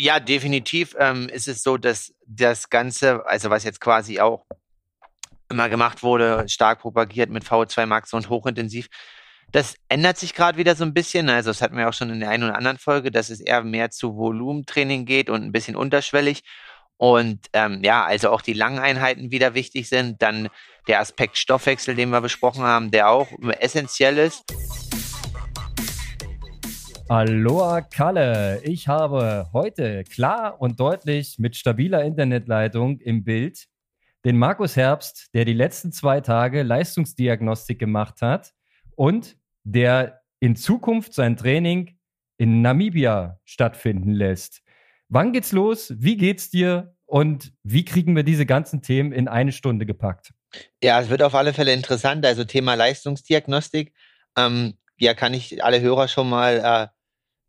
Ja, definitiv ähm, ist es so, dass das Ganze, also was jetzt quasi auch immer gemacht wurde, stark propagiert mit VO2 Max und hochintensiv, das ändert sich gerade wieder so ein bisschen. Also das hatten wir auch schon in der einen oder anderen Folge, dass es eher mehr zu Volumentraining geht und ein bisschen unterschwellig. Und ähm, ja, also auch die langen Einheiten wieder wichtig sind. Dann der Aspekt Stoffwechsel, den wir besprochen haben, der auch essentiell ist. Aloha Kalle, ich habe heute klar und deutlich mit stabiler Internetleitung im Bild den Markus Herbst, der die letzten zwei Tage Leistungsdiagnostik gemacht hat und der in Zukunft sein Training in Namibia stattfinden lässt. Wann geht's los? Wie geht's dir? Und wie kriegen wir diese ganzen Themen in eine Stunde gepackt? Ja, es wird auf alle Fälle interessant. Also Thema Leistungsdiagnostik. Ähm, ja, kann ich alle Hörer schon mal äh,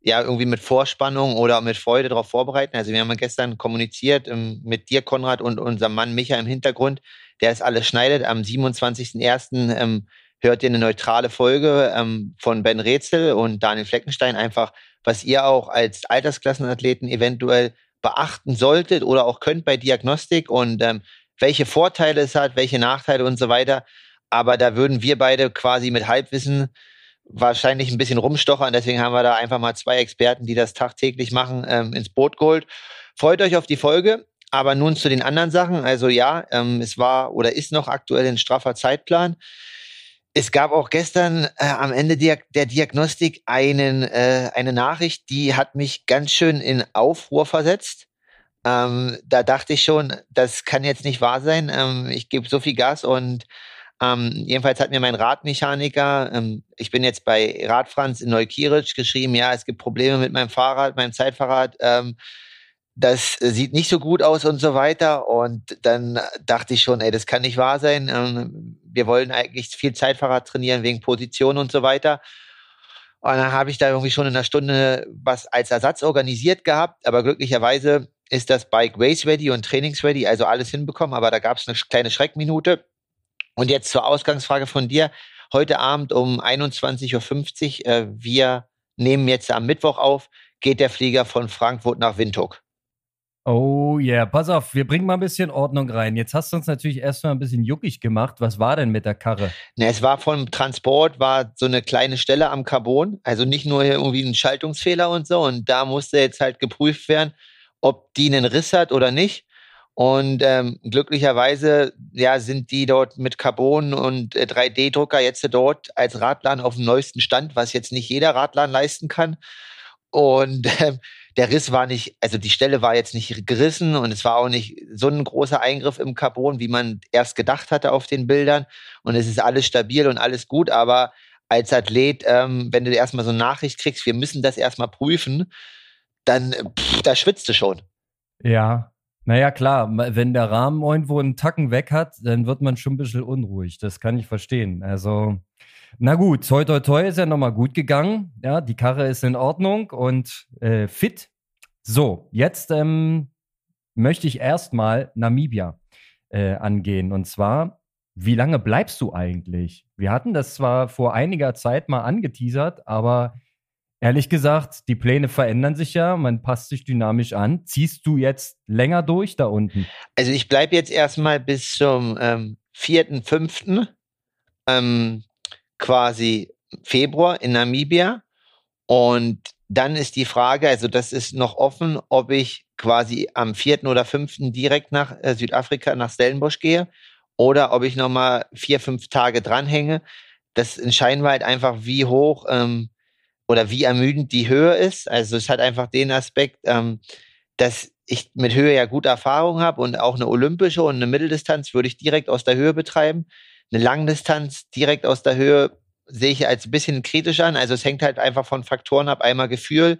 ja irgendwie mit Vorspannung oder mit Freude darauf vorbereiten. Also wir haben gestern kommuniziert ähm, mit dir, Konrad, und unserem Mann Micha im Hintergrund, der es alles schneidet. Am 27.01. Ähm, hört ihr eine neutrale Folge ähm, von Ben Rätsel und Daniel Fleckenstein, einfach was ihr auch als Altersklassenathleten eventuell beachten solltet oder auch könnt bei Diagnostik und ähm, welche Vorteile es hat, welche Nachteile und so weiter. Aber da würden wir beide quasi mit Halbwissen wahrscheinlich ein bisschen rumstochern. Deswegen haben wir da einfach mal zwei Experten, die das tagtäglich machen, ähm, ins Boot geholt. Freut euch auf die Folge. Aber nun zu den anderen Sachen. Also ja, ähm, es war oder ist noch aktuell ein straffer Zeitplan. Es gab auch gestern äh, am Ende der, der Diagnostik einen, äh, eine Nachricht, die hat mich ganz schön in Aufruhr versetzt. Ähm, da dachte ich schon, das kann jetzt nicht wahr sein. Ähm, ich gebe so viel Gas und ähm, jedenfalls hat mir mein Radmechaniker, ähm, ich bin jetzt bei Radfranz in Neukirch geschrieben, ja, es gibt Probleme mit meinem Fahrrad, meinem Zeitfahrrad. Ähm, das sieht nicht so gut aus und so weiter. Und dann dachte ich schon, ey, das kann nicht wahr sein. Ähm, wir wollen eigentlich viel Zeitfahrrad trainieren wegen Position und so weiter. Und dann habe ich da irgendwie schon in einer Stunde was als Ersatz organisiert gehabt. Aber glücklicherweise ist das Bike Race Ready und Trainings Ready, also alles hinbekommen. Aber da gab es eine kleine Schreckminute. Und jetzt zur Ausgangsfrage von dir. Heute Abend um 21.50 Uhr, äh, wir nehmen jetzt am Mittwoch auf, geht der Flieger von Frankfurt nach Windhoek. Oh yeah, pass auf, wir bringen mal ein bisschen Ordnung rein. Jetzt hast du uns natürlich erstmal ein bisschen juckig gemacht. Was war denn mit der Karre? Na, es war vom Transport, war so eine kleine Stelle am Carbon, also nicht nur irgendwie ein Schaltungsfehler und so. Und da musste jetzt halt geprüft werden, ob die einen Riss hat oder nicht. Und ähm, glücklicherweise ja, sind die dort mit Carbon und äh, 3D-Drucker jetzt dort als Radladen auf dem neuesten Stand, was jetzt nicht jeder Radladen leisten kann. Und ähm, der Riss war nicht, also die Stelle war jetzt nicht gerissen und es war auch nicht so ein großer Eingriff im Carbon, wie man erst gedacht hatte auf den Bildern. Und es ist alles stabil und alles gut, aber als Athlet, ähm, wenn du erstmal so eine Nachricht kriegst, wir müssen das erstmal prüfen, dann pff, da schwitzt du schon. Ja, naja, klar, wenn der Rahmen irgendwo einen Tacken weg hat, dann wird man schon ein bisschen unruhig. Das kann ich verstehen. Also, na gut, toi toi toi ist ja nochmal gut gegangen. Ja, die Karre ist in Ordnung und äh, fit. So, jetzt ähm, möchte ich erstmal Namibia äh, angehen. Und zwar, wie lange bleibst du eigentlich? Wir hatten das zwar vor einiger Zeit mal angeteasert, aber Ehrlich gesagt, die Pläne verändern sich ja, man passt sich dynamisch an. Ziehst du jetzt länger durch da unten? Also ich bleibe jetzt erstmal bis zum ähm, 4., ähm, quasi Februar in Namibia. Und dann ist die Frage, also das ist noch offen, ob ich quasi am 4. oder 5. direkt nach äh, Südafrika, nach Stellenbosch gehe oder ob ich nochmal vier, fünf Tage dranhänge. Das entscheiden wir halt einfach, wie hoch ähm, oder wie ermüdend die Höhe ist. Also es hat einfach den Aspekt, ähm, dass ich mit Höhe ja gute Erfahrung habe und auch eine olympische und eine Mitteldistanz würde ich direkt aus der Höhe betreiben. Eine Langdistanz direkt aus der Höhe sehe ich als ein bisschen kritisch an. Also es hängt halt einfach von Faktoren ab. Einmal Gefühl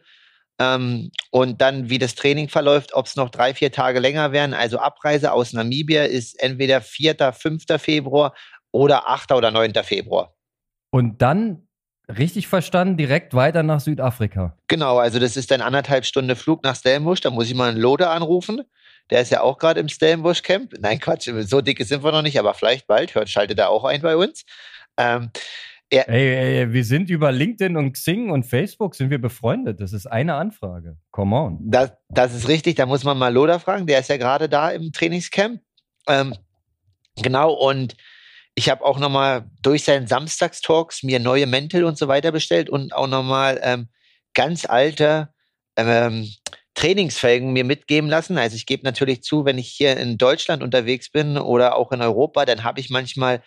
ähm, und dann, wie das Training verläuft, ob es noch drei, vier Tage länger werden. Also Abreise aus Namibia ist entweder 4., 5. Februar oder 8. oder 9. Februar. Und dann Richtig verstanden, direkt weiter nach Südafrika. Genau, also das ist ein anderthalb Stunde Flug nach Stellenbosch. Da muss ich mal einen Loder anrufen. Der ist ja auch gerade im Stellenbosch Camp. Nein, Quatsch, so dicke sind wir noch nicht, aber vielleicht bald. Hört, schaltet er auch ein bei uns. Ähm, Ja. Ey, ey, wir sind über LinkedIn und Xing und Facebook sind wir befreundet. Das ist eine Anfrage. Come on. Das, das ist richtig. Da muss man mal Loda fragen. Der ist ja gerade da im Trainingscamp. Ähm, genau. Und ich habe auch nochmal durch seinen Samstagstalks mir neue Mäntel und so weiter bestellt und auch nochmal ähm, ganz alte ähm, Trainingsfelgen mir mitgeben lassen. Also ich gebe natürlich zu, wenn ich hier in Deutschland unterwegs bin oder auch in Europa, dann habe ich manchmal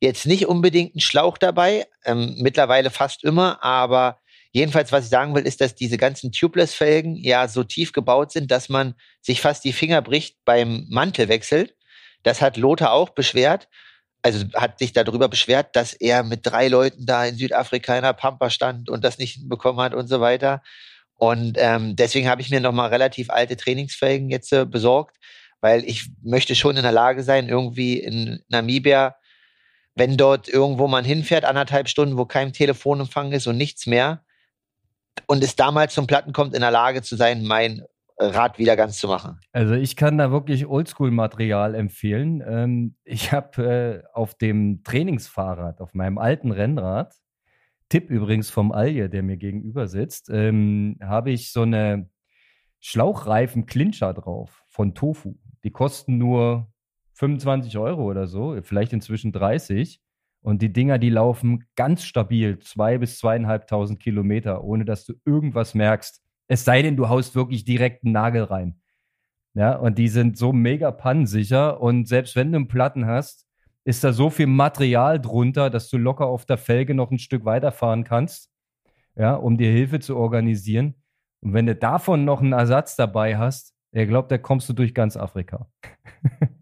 Jetzt nicht unbedingt ein Schlauch dabei, ähm, mittlerweile fast immer, aber jedenfalls, was ich sagen will, ist, dass diese ganzen Tubeless-Felgen ja so tief gebaut sind, dass man sich fast die Finger bricht beim Mantelwechsel. Das hat Lothar auch beschwert. Also hat sich darüber beschwert, dass er mit drei Leuten da in Südafrika in der Pampa stand und das nicht bekommen hat und so weiter. Und ähm, deswegen habe ich mir nochmal relativ alte Trainingsfelgen jetzt äh, besorgt, weil ich möchte schon in der Lage sein, irgendwie in Namibia wenn dort irgendwo man hinfährt, anderthalb Stunden, wo kein Telefonempfang ist und nichts mehr, und es damals zum Platten kommt, in der Lage zu sein, mein Rad wieder ganz zu machen. Also ich kann da wirklich Oldschool-Material empfehlen. Ähm, ich habe äh, auf dem Trainingsfahrrad, auf meinem alten Rennrad, Tipp übrigens vom Alje, der mir gegenüber sitzt, ähm, habe ich so eine Schlauchreifen-Clincher drauf von Tofu. Die kosten nur 25 Euro oder so, vielleicht inzwischen 30. Und die Dinger, die laufen ganz stabil, zwei bis zweieinhalbtausend Kilometer, ohne dass du irgendwas merkst. Es sei denn, du haust wirklich direkt einen Nagel rein. Ja, und die sind so mega pannensicher. Und selbst wenn du einen Platten hast, ist da so viel Material drunter, dass du locker auf der Felge noch ein Stück weiterfahren kannst, ja, um dir Hilfe zu organisieren. Und wenn du davon noch einen Ersatz dabei hast, ich glaube, da kommst du durch ganz Afrika.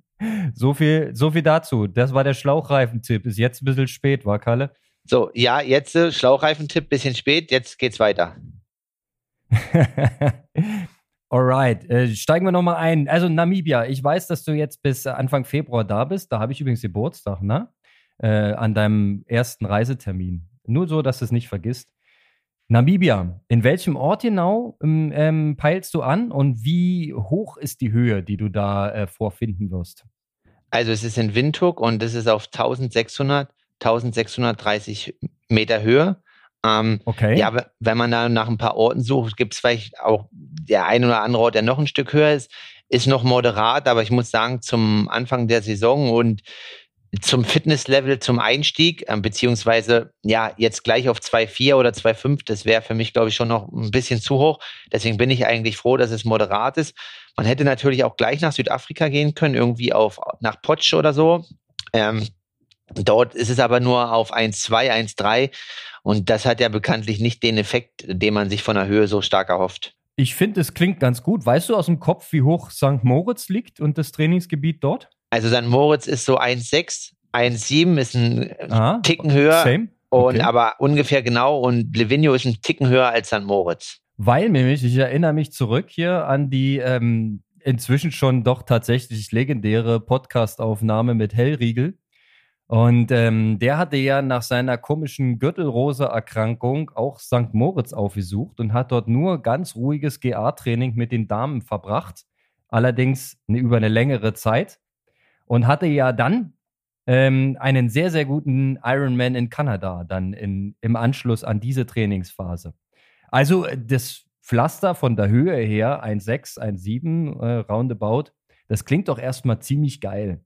So viel, so viel dazu. Das war der Schlauchreifentipp. Ist jetzt ein bisschen spät, war Kalle? So, ja, jetzt äh, Schlauchreifentipp, bisschen spät. Jetzt geht's weiter. Alright, äh, steigen wir nochmal ein. Also Namibia, ich weiß, dass du jetzt bis Anfang Februar da bist. Da habe ich übrigens Geburtstag, ne? Äh, an deinem ersten Reisetermin. Nur so, dass du es nicht vergisst. Namibia, in welchem Ort genau ähm, ähm, peilst du an und wie hoch ist die Höhe, die du da äh, vorfinden wirst? Also es ist in Windhoek und es ist auf 1600, 1630 Meter Höhe. Ähm, okay. Ja, wenn man da nach ein paar Orten sucht, gibt es vielleicht auch der ein oder andere Ort, der noch ein Stück höher ist, ist noch moderat, aber ich muss sagen, zum Anfang der Saison und zum Fitnesslevel, zum Einstieg, äh, beziehungsweise ja, jetzt gleich auf 2,4 oder 2,5, das wäre für mich, glaube ich, schon noch ein bisschen zu hoch. Deswegen bin ich eigentlich froh, dass es moderat ist. Man hätte natürlich auch gleich nach Südafrika gehen können, irgendwie auf nach Potsch oder so. Ähm, dort ist es aber nur auf 1,2, 1,3 und das hat ja bekanntlich nicht den Effekt, den man sich von der Höhe so stark erhofft. Ich finde, es klingt ganz gut. Weißt du aus dem Kopf, wie hoch St. Moritz liegt und das Trainingsgebiet dort? Also St. Moritz ist so 1,6, 1,7 ist ein Aha, Ticken höher. Same. Okay. Und aber ungefähr genau und Livigno ist ein Ticken höher als St. Moritz. Weil nämlich, ich erinnere mich zurück hier an die ähm, inzwischen schon doch tatsächlich legendäre Podcast-Aufnahme mit Hellriegel. Und ähm, der hatte ja nach seiner komischen Gürtelrose-Erkrankung auch St. Moritz aufgesucht und hat dort nur ganz ruhiges GA-Training mit den Damen verbracht. Allerdings über eine längere Zeit und hatte ja dann ähm, einen sehr, sehr guten Ironman in Kanada dann in, im Anschluss an diese Trainingsphase. Also äh, das Pflaster von der Höhe her, 1,6, 1,7 äh, roundabout, das klingt doch erstmal ziemlich geil.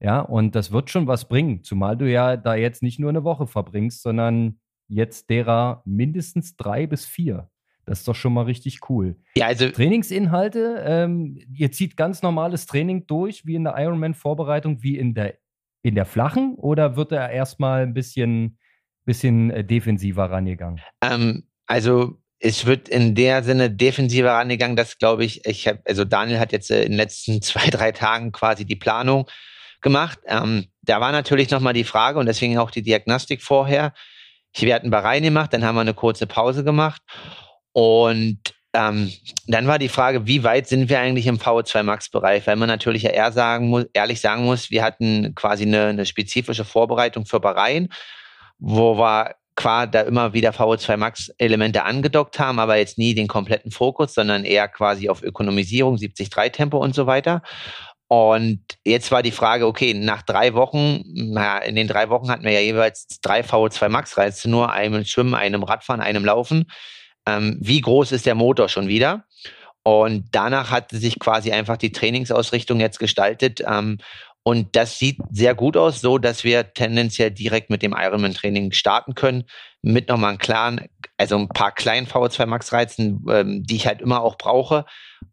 Ja, und das wird schon was bringen, zumal du ja da jetzt nicht nur eine Woche verbringst, sondern jetzt derer mindestens drei bis vier. Das ist doch schon mal richtig cool. Ja, also Trainingsinhalte, ähm, ihr zieht ganz normales Training durch, wie in der Ironman-Vorbereitung, wie in der, in der flachen, oder wird er erstmal ein bisschen, bisschen äh, defensiver rangegangen? Ähm, also es wird in der Sinne defensiver rangegangen, dass glaube ich, ich habe, also Daniel hat jetzt äh, in den letzten zwei, drei Tagen quasi die Planung gemacht. Ähm, da war natürlich nochmal die Frage und deswegen auch die Diagnostik vorher. Wir hatten Bahrain gemacht, dann haben wir eine kurze Pause gemacht und ähm, dann war die Frage, wie weit sind wir eigentlich im VO2 Max-Bereich? Weil man natürlich ja eher sagen muss, ehrlich sagen muss, wir hatten quasi eine, eine spezifische Vorbereitung für Bahrain, wo wir quasi da immer wieder VO2 Max-Elemente angedockt haben, aber jetzt nie den kompletten Fokus, sondern eher quasi auf Ökonomisierung, 73 Tempo und so weiter. Und jetzt war die Frage, okay, nach drei Wochen, na, in den drei Wochen hatten wir ja jeweils drei VO2 Max-Reize, nur einem Schwimmen, einem Radfahren, einem Laufen. Ähm, wie groß ist der Motor schon wieder? Und danach hat sich quasi einfach die Trainingsausrichtung jetzt gestaltet. Ähm, und das sieht sehr gut aus, so dass wir tendenziell direkt mit dem Ironman-Training starten können, mit nochmal einem klaren, also ein paar kleinen VO2 Max-Reizen, ähm, die ich halt immer auch brauche,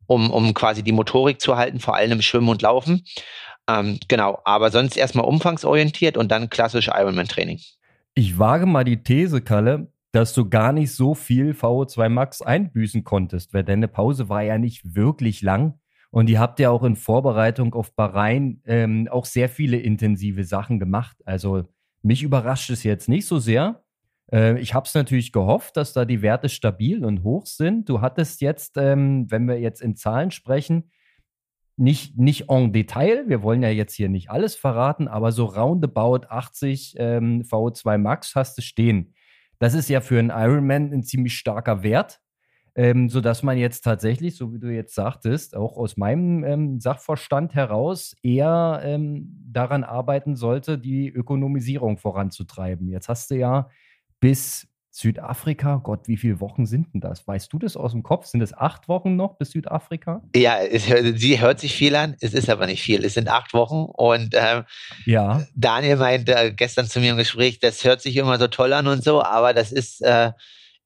um, um quasi die Motorik zu halten, vor allem im Schwimmen und Laufen. Ähm, genau, aber sonst erstmal umfangsorientiert und dann klassisch Ironman-Training. Ich wage mal die These, Kalle, dass du gar nicht so viel VO2 Max einbüßen konntest, weil deine Pause war ja nicht wirklich lang. Und ihr habt ja auch in Vorbereitung auf Bahrain ähm, auch sehr viele intensive Sachen gemacht. Also mich überrascht es jetzt nicht so sehr. Äh, ich habe es natürlich gehofft, dass da die Werte stabil und hoch sind. Du hattest jetzt, ähm, wenn wir jetzt in Zahlen sprechen, nicht, nicht en Detail, wir wollen ja jetzt hier nicht alles verraten, aber so roundabout 80 ähm, VO2 Max hast du stehen. Das ist ja für einen Ironman ein ziemlich starker Wert ähm, sodass man jetzt tatsächlich, so wie du jetzt sagtest, auch aus meinem ähm, Sachverstand heraus eher ähm, daran arbeiten sollte, die Ökonomisierung voranzutreiben. Jetzt hast du ja bis Südafrika, Gott, wie viele Wochen sind denn das? Weißt du das aus dem Kopf? Sind es acht Wochen noch bis Südafrika? Ja, es, sie hört sich viel an, es ist aber nicht viel. Es sind acht Wochen und ähm, ja. Daniel meinte gestern zu mir im Gespräch, das hört sich immer so toll an und so, aber das ist äh,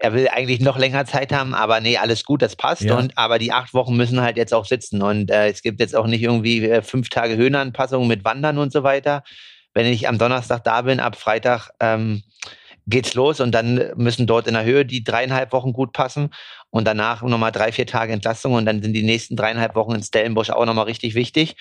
er will eigentlich noch länger Zeit haben, aber nee, alles gut, das passt. Ja. Und aber die acht Wochen müssen halt jetzt auch sitzen. Und äh, es gibt jetzt auch nicht irgendwie äh, fünf Tage Höhenanpassungen mit Wandern und so weiter. Wenn ich am Donnerstag da bin, ab Freitag ähm, geht's los und dann müssen dort in der Höhe die dreieinhalb Wochen gut passen und danach nochmal drei, vier Tage Entlastung und dann sind die nächsten dreieinhalb Wochen in Stellenbosch auch nochmal richtig wichtig.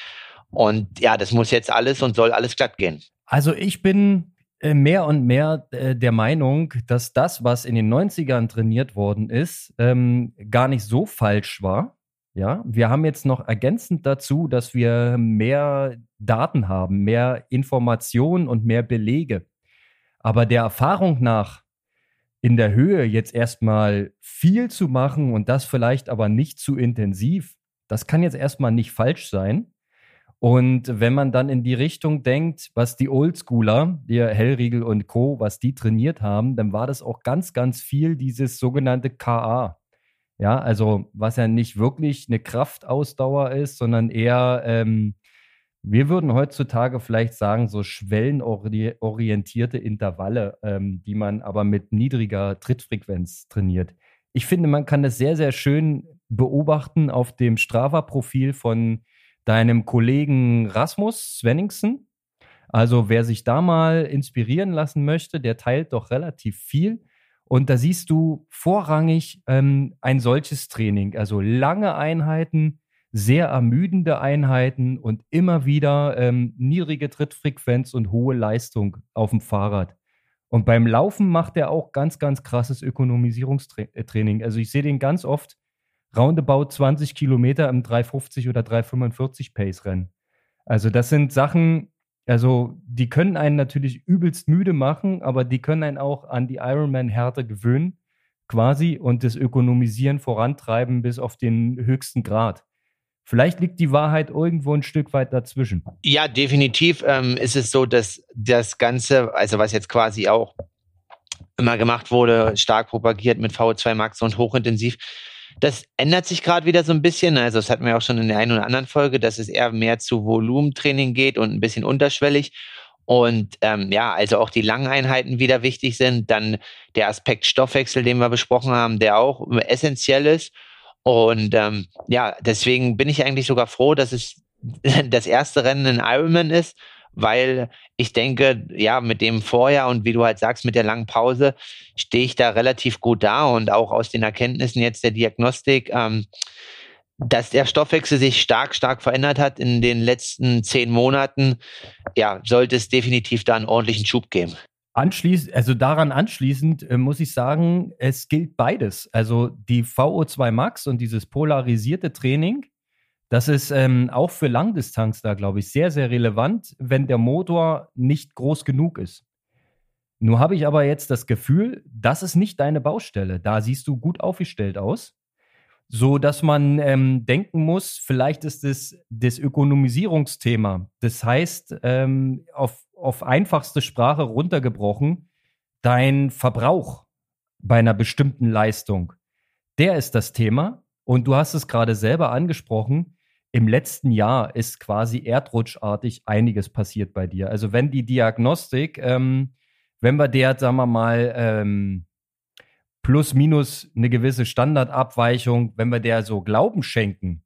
Und ja, das muss jetzt alles und soll alles glatt gehen. Also ich bin äh, mehr und mehr äh, der Meinung, dass das, was in den 90ern trainiert worden ist, ähm, gar nicht so falsch war. Ja, wir haben jetzt noch ergänzend dazu, dass wir mehr Daten haben, mehr Informationen und mehr Belege. Aber der Erfahrung nach in der Höhe jetzt erstmal viel zu machen und das vielleicht aber nicht zu intensiv, das kann jetzt erstmal nicht falsch sein. Und wenn man dann in die Richtung denkt, was die Oldschooler, die Hellriegel und Co., was die trainiert haben, dann war das auch ganz, ganz viel dieses sogenannte KA. Ja, also was ja nicht wirklich eine Kraftausdauer ist, sondern eher, ähm, wir würden heutzutage vielleicht sagen, so schwellenorientierte Intervalle, ähm, die man aber mit niedriger Trittfrequenz trainiert. Ich finde, man kann das sehr, sehr schön beobachten auf dem Strava-Profil von deinem Kollegen Rasmus Svenningsen. Also wer sich da mal inspirieren lassen möchte, der teilt doch relativ viel. Und da siehst du vorrangig ähm, ein solches Training, also lange Einheiten, sehr ermüdende Einheiten und immer wieder ähm, niedrige Trittfrequenz und hohe Leistung auf dem Fahrrad. Und beim Laufen macht er auch ganz, ganz krasses Ökonomisierungstraining. Also ich sehe den ganz oft roundabout 20 Kilometer im 350 oder 345 Pace rennen. Also das sind Sachen, also die können einen natürlich übelst müde machen, aber die können einen auch an die Ironman-Härte gewöhnen, quasi, und das Ökonomisieren vorantreiben bis auf den höchsten Grad. Vielleicht liegt die Wahrheit irgendwo ein Stück weit dazwischen. Ja, definitiv ähm, ist es so, dass das Ganze, also was jetzt quasi auch immer gemacht wurde, stark propagiert mit VO2 Max und hochintensiv, das ändert sich gerade wieder so ein bisschen. Also das hatten wir auch schon in der einen oder anderen Folge, dass es eher mehr zu Volumentraining geht und ein bisschen unterschwellig. Und ähm, ja, also auch die langen Einheiten wieder wichtig sind. Dann der Aspekt Stoffwechsel, den wir besprochen haben, der auch essentiell ist. Und ähm, ja, deswegen bin ich eigentlich sogar froh, dass es das erste Rennen in Ironman ist, weil ich denke, ja, mit dem Vorjahr und wie du halt sagst, mit der langen Pause stehe ich da relativ gut da und auch aus den Erkenntnissen jetzt der Diagnostik, ähm, dass der Stoffwechsel sich stark, stark verändert hat in den letzten zehn Monaten, ja, sollte es definitiv da einen ordentlichen Schub geben. Anschließend, also daran anschließend äh, muss ich sagen, es gilt beides. Also die VO2 Max und dieses polarisierte Training das ist ähm, auch für Langdistanz da, glaube ich, sehr, sehr relevant, wenn der Motor nicht groß genug ist. Nur habe ich aber jetzt das Gefühl, das ist nicht deine Baustelle. Da siehst du gut aufgestellt aus. so dass man ähm, denken muss, vielleicht ist es das Ökonomisierungsthema. Das heißt, ähm, auf, auf einfachste Sprache runtergebrochen, dein Verbrauch bei einer bestimmten Leistung, der ist das Thema. Und du hast es gerade selber angesprochen. Im letzten Jahr ist quasi erdrutschartig einiges passiert bei dir. Also wenn die Diagnostik, ähm, wenn wir der, sagen wir mal, ähm, plus minus eine gewisse Standardabweichung, wenn wir der so Glauben schenken,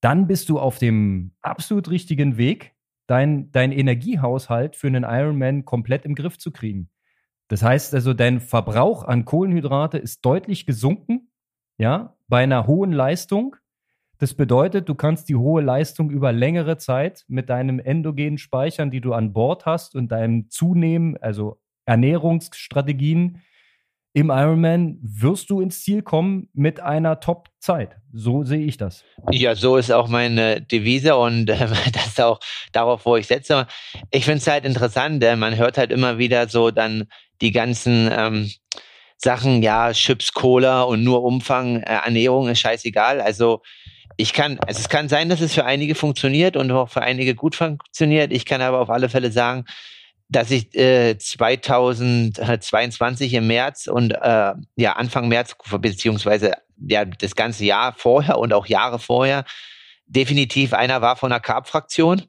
dann bist du auf dem absolut richtigen Weg, dein, dein Energiehaushalt für einen Ironman komplett im Griff zu kriegen. Das heißt also, dein Verbrauch an Kohlenhydrate ist deutlich gesunken, ja, bei einer hohen Leistung. Das bedeutet, du kannst die hohe Leistung über längere Zeit mit deinem endogenen Speichern, die du an Bord hast und deinem Zunehmen, also Ernährungsstrategien, im Ironman wirst du ins Ziel kommen mit einer Top-Zeit. So sehe ich das. Ja, so ist auch meine Devise und äh, das ist auch darauf, wo ich setze. Ich finde es halt interessant, denn man hört halt immer wieder so dann die ganzen ähm, Sachen, ja, Chips, Cola und nur Umfang, äh, Ernährung ist scheißegal. Also ich kann, also es kann sein, dass es für einige funktioniert und auch für einige gut funktioniert. Ich kann aber auf alle Fälle sagen, dass ich äh, 2022 im März und äh, ja Anfang März beziehungsweise ja das ganze Jahr vorher und auch Jahre vorher definitiv einer war von der Carb-Fraktion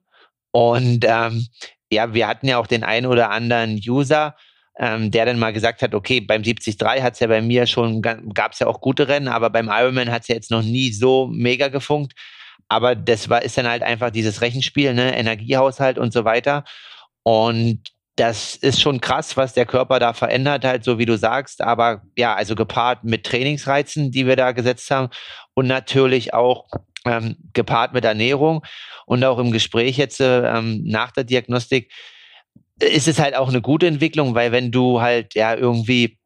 und ähm, ja wir hatten ja auch den einen oder anderen User, ähm, der dann mal gesagt hat, okay beim 73 hat es ja bei mir schon gab es ja auch gute Rennen, aber beim Ironman hat es ja jetzt noch nie so mega gefunkt. Aber das war ist dann halt einfach dieses Rechenspiel, ne Energiehaushalt und so weiter. Und das ist schon krass, was der Körper da verändert, halt, so wie du sagst. Aber ja, also gepaart mit Trainingsreizen, die wir da gesetzt haben und natürlich auch ähm, gepaart mit Ernährung und auch im Gespräch jetzt ähm, nach der Diagnostik ist es halt auch eine gute Entwicklung, weil wenn du halt ja irgendwie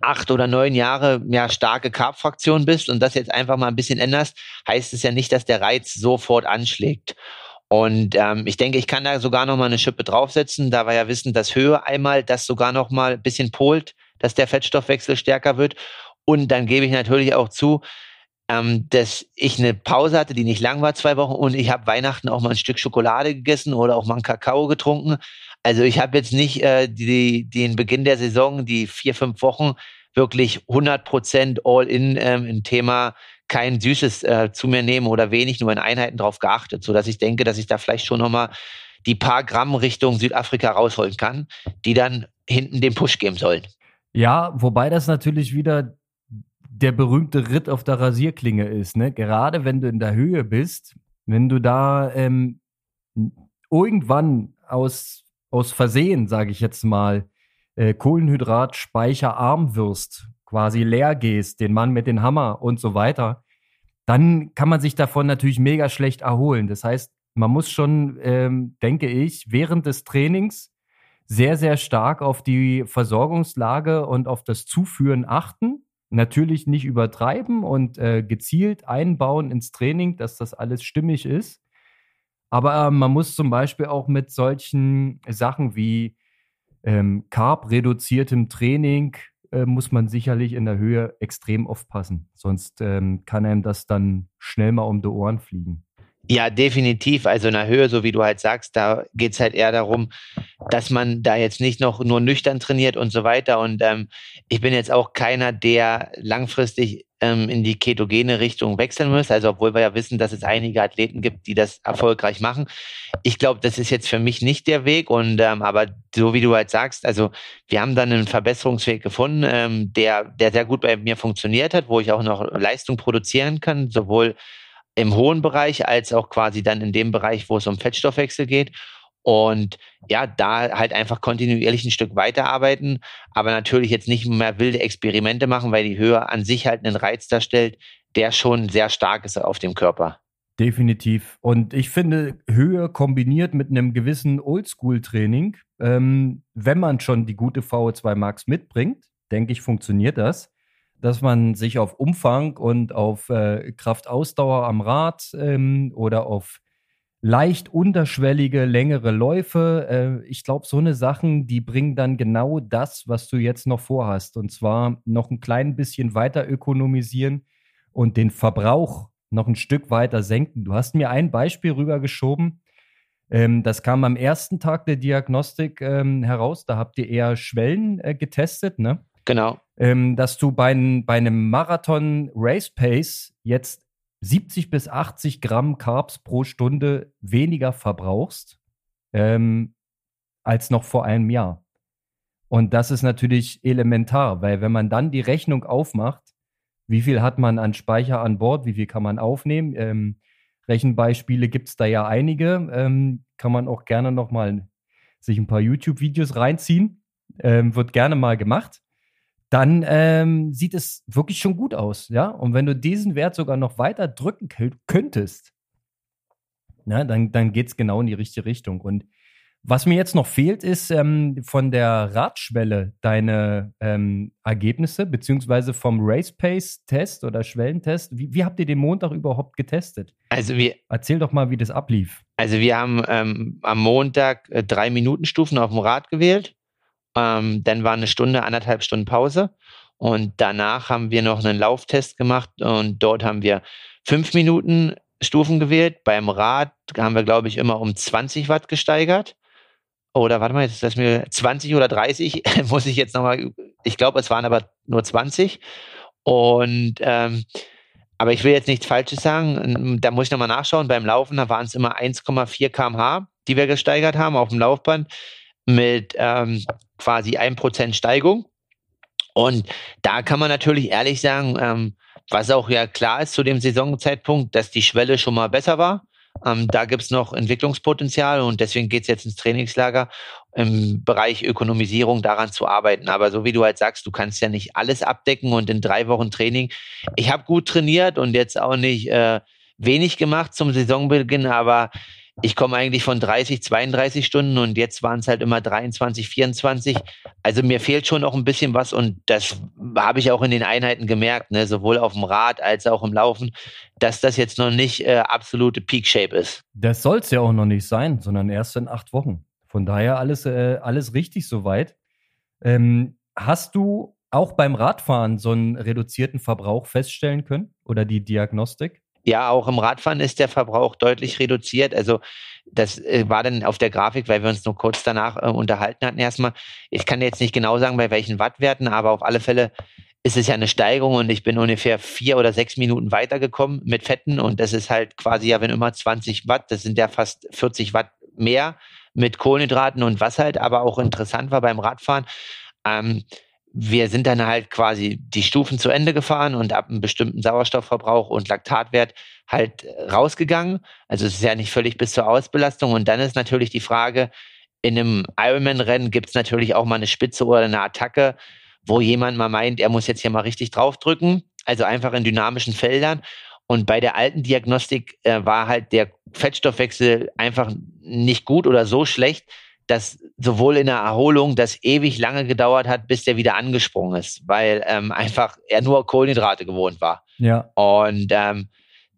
acht oder neun Jahre ja starke Carb-Fraktion bist und das jetzt einfach mal ein bisschen änderst, heißt es ja nicht, dass der Reiz sofort anschlägt. Und ähm, ich denke, ich kann da sogar noch mal eine Schippe draufsetzen, da wir ja wissen, dass Höhe einmal das sogar noch mal ein bisschen polt, dass der Fettstoffwechsel stärker wird. Und dann gebe ich natürlich auch zu, ähm, dass ich eine Pause hatte, die nicht lang war, zwei Wochen, und ich habe Weihnachten auch mal ein Stück Schokolade gegessen oder auch mal einen Kakao getrunken. Also ich habe jetzt nicht äh, die, den Beginn der Saison, die vier, fünf Wochen, wirklich 100 Prozent all in ähm, im Thema kein Süßes äh, zu mir nehmen oder wenig, nur in Einheiten drauf geachtet, so dass ich denke, dass ich da vielleicht schon nochmal die paar Gramm Richtung Südafrika rausholen kann, die dann hinten den Push geben sollen. Ja, wobei das natürlich wieder der berühmte Ritt auf der Rasierklinge ist, ne? Gerade wenn du in der Höhe bist, wenn du da ähm, irgendwann aus, aus Versehen, sage ich jetzt mal, äh, Kohlenhydratspeicherarm wirst, quasi leer gehst, den Mann mit dem Hammer und so weiter, dann kann man sich davon natürlich mega schlecht erholen. Das heißt, man muss schon, ähm, denke ich, während des Trainings sehr, sehr stark auf die Versorgungslage und auf das Zuführen achten. Natürlich nicht übertreiben und äh, gezielt einbauen ins Training, dass das alles stimmig ist. Aber äh, man muss zum Beispiel auch mit solchen Sachen wie ähm, Carb-reduziertem Training äh, muss man sicherlich in der Höhe extrem aufpassen. Sonst ähm, kann einem das dann schnell mal um die Ohren fliegen. Ja, definitiv. Also in der Höhe, so wie du halt sagst, da geht es halt eher darum, dass man da jetzt nicht noch nur nüchtern trainiert und so weiter. Und ähm, ich bin jetzt auch keiner, der langfristig ähm, in die ketogene Richtung wechseln muss. Also obwohl wir ja wissen, dass es einige Athleten gibt, die das erfolgreich machen. Ich glaube, das ist jetzt für mich nicht der Weg. Und ähm, aber so wie du halt sagst, also wir haben dann einen Verbesserungsweg gefunden, ähm, der, der sehr gut bei mir funktioniert hat, wo ich auch noch Leistung produzieren kann, sowohl im hohen Bereich als auch quasi dann in dem Bereich, wo es um Fettstoffwechsel geht. Und ja, da halt einfach kontinuierlich ein Stück weiterarbeiten, aber natürlich jetzt nicht mehr wilde Experimente machen, weil die Höhe an sich halt einen Reiz darstellt, der schon sehr stark ist auf dem Körper. Definitiv. Und ich finde, Höhe kombiniert mit einem gewissen Oldschool-Training, ähm, wenn man schon die gute VO2 Max mitbringt, denke ich, funktioniert das, dass man sich auf Umfang und auf äh, Kraftausdauer am Rad ähm, oder auf leicht unterschwellige, längere Läufe. Äh, ich glaube, so eine Sachen, die bringen dann genau das, was du jetzt noch vorhast. Und zwar noch ein klein bisschen weiter ökonomisieren und den Verbrauch noch ein Stück weiter senken. Du hast mir ein Beispiel rübergeschoben. Ähm, das kam am ersten Tag der Diagnostik ähm, heraus. Da habt ihr eher Schwellen äh, getestet, ne? Genau. Ähm, dass du bei, bei einem Marathon Race Pace jetzt 70 bis 80 Gramm Carbs pro Stunde weniger verbrauchst ähm, als noch vor einem Jahr. Und das ist natürlich elementar, weil wenn man dann die Rechnung aufmacht, wie viel hat man an Speicher an Bord, wie viel kann man aufnehmen, ähm, Rechenbeispiele gibt es da ja einige, ähm, kann man auch gerne nochmal sich ein paar YouTube-Videos reinziehen, ähm, wird gerne mal gemacht. Dann ähm, sieht es wirklich schon gut aus, ja. Und wenn du diesen Wert sogar noch weiter drücken könntest, na, dann, dann geht es genau in die richtige Richtung. Und was mir jetzt noch fehlt, ist ähm, von der Radschwelle deine ähm, Ergebnisse, beziehungsweise vom Race Pace Test oder Schwellentest. Wie, wie, habt ihr den Montag überhaupt getestet? Also wir. Erzähl doch mal, wie das ablief. Also wir haben ähm, am Montag äh, drei Minuten Stufen auf dem Rad gewählt. Ähm, dann war eine Stunde, anderthalb Stunden Pause. Und danach haben wir noch einen Lauftest gemacht und dort haben wir fünf Minuten Stufen gewählt. Beim Rad haben wir, glaube ich, immer um 20 Watt gesteigert oder warte mal, jetzt lass mir 20 oder 30, muss ich jetzt nochmal, ich glaube, es waren aber nur 20. Und ähm, aber ich will jetzt nichts Falsches sagen. Da muss ich nochmal nachschauen. Beim Laufen, da waren es immer 1,4 kmh, die wir gesteigert haben auf dem Laufband mit ähm, quasi 1% Steigung. Und da kann man natürlich ehrlich sagen, ähm, was auch ja klar ist zu dem Saisonzeitpunkt, dass die Schwelle schon mal besser war. Ähm, da gibt es noch Entwicklungspotenzial und deswegen geht es jetzt ins Trainingslager im Bereich Ökonomisierung daran zu arbeiten. Aber so wie du halt sagst, du kannst ja nicht alles abdecken und in drei Wochen Training. Ich habe gut trainiert und jetzt auch nicht äh, wenig gemacht zum Saisonbeginn, aber ich komme eigentlich von 30, 32 Stunden und jetzt waren es halt immer 23, 24. Also mir fehlt schon noch ein bisschen was und das habe ich auch in den Einheiten gemerkt, ne, sowohl auf dem Rad als auch im Laufen, dass das jetzt noch nicht äh, absolute Peak Shape ist. Das soll es ja auch noch nicht sein, sondern erst in acht Wochen. Von daher alles, äh, alles richtig soweit. Ähm, hast du auch beim Radfahren so einen reduzierten Verbrauch feststellen können oder die Diagnostik? Ja, auch im Radfahren ist der Verbrauch deutlich reduziert. Also das äh, war dann auf der Grafik, weil wir uns nur kurz danach äh, unterhalten hatten erstmal. Ich kann jetzt nicht genau sagen, bei welchen Wattwerten, aber auf alle Fälle ist es ja eine Steigerung und ich bin ungefähr vier oder sechs Minuten weitergekommen mit Fetten und das ist halt quasi ja, wenn immer 20 Watt, das sind ja fast 40 Watt mehr mit Kohlenhydraten und was halt aber auch interessant war beim Radfahren. Ähm, wir sind dann halt quasi die Stufen zu Ende gefahren und ab einem bestimmten Sauerstoffverbrauch und Laktatwert halt rausgegangen. Also es ist ja nicht völlig bis zur Ausbelastung. Und dann ist natürlich die Frage, in einem Ironman-Rennen gibt es natürlich auch mal eine Spitze oder eine Attacke, wo jemand mal meint, er muss jetzt hier mal richtig draufdrücken. Also einfach in dynamischen Feldern. Und bei der alten Diagnostik äh, war halt der Fettstoffwechsel einfach nicht gut oder so schlecht, dass sowohl in der Erholung das ewig lange gedauert hat, bis der wieder angesprungen ist, weil ähm, einfach er nur Kohlenhydrate gewohnt war. Ja. Und ähm,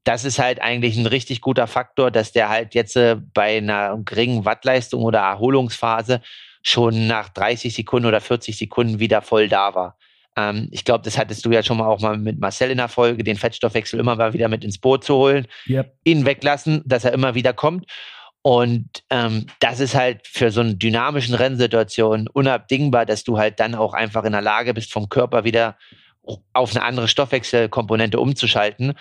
das ist halt eigentlich ein richtig guter Faktor, dass der halt jetzt äh, bei einer geringen Wattleistung oder Erholungsphase schon nach 30 Sekunden oder 40 Sekunden wieder voll da war. Ähm, ich glaube, das hattest du ja schon mal auch mal mit Marcel in der Folge, den Fettstoffwechsel immer mal wieder mit ins Boot zu holen, yep. ihn weglassen, dass er immer wieder kommt. Und ähm, das ist halt für so eine dynamischen Rennsituation unabdingbar, dass du halt dann auch einfach in der Lage bist, vom Körper wieder auf eine andere Stoffwechselkomponente umzuschalten.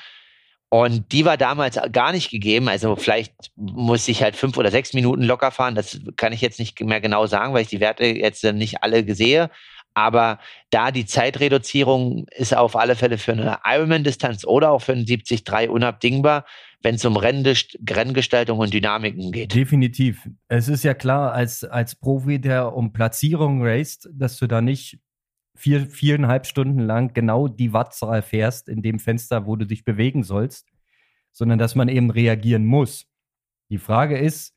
Und die war damals gar nicht gegeben. Also vielleicht muss ich halt fünf oder sechs Minuten locker fahren. Das kann ich jetzt nicht mehr genau sagen, weil ich die Werte jetzt nicht alle sehe. Aber da die Zeitreduzierung ist auf alle Fälle für eine Ironman-Distanz oder auch für einen 70-3 unabdingbar, wenn es um Renngestaltung und Dynamiken geht. Definitiv. Es ist ja klar, als, als Profi, der um Platzierung raced, dass du da nicht vier, viereinhalb Stunden lang genau die Wattzahl fährst in dem Fenster, wo du dich bewegen sollst, sondern dass man eben reagieren muss. Die Frage ist,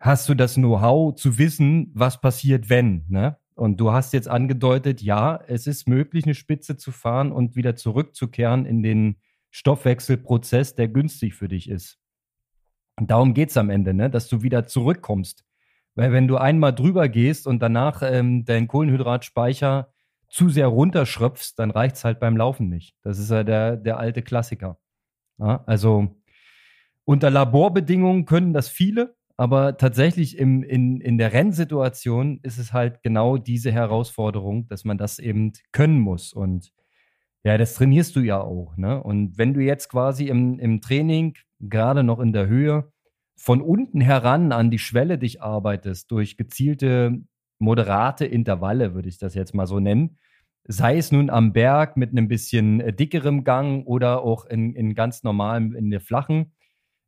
hast du das Know-how zu wissen, was passiert, wenn? Ne? Und du hast jetzt angedeutet, ja, es ist möglich, eine Spitze zu fahren und wieder zurückzukehren in den Stoffwechselprozess, der günstig für dich ist. Und darum geht es am Ende, ne? dass du wieder zurückkommst. Weil wenn du einmal drüber gehst und danach ähm, dein Kohlenhydratspeicher zu sehr runterschröpfst, dann reicht es halt beim Laufen nicht. Das ist ja der, der alte Klassiker. Ja, also unter Laborbedingungen können das viele, aber tatsächlich im, in, in der Rennsituation ist es halt genau diese Herausforderung, dass man das eben können muss. Und ja, das trainierst du ja auch. Ne? Und wenn du jetzt quasi im, im Training, gerade noch in der Höhe, von unten heran an die Schwelle dich arbeitest, durch gezielte, moderate Intervalle, würde ich das jetzt mal so nennen, sei es nun am Berg mit einem bisschen äh, dickerem Gang oder auch in, in ganz normalem, in der flachen,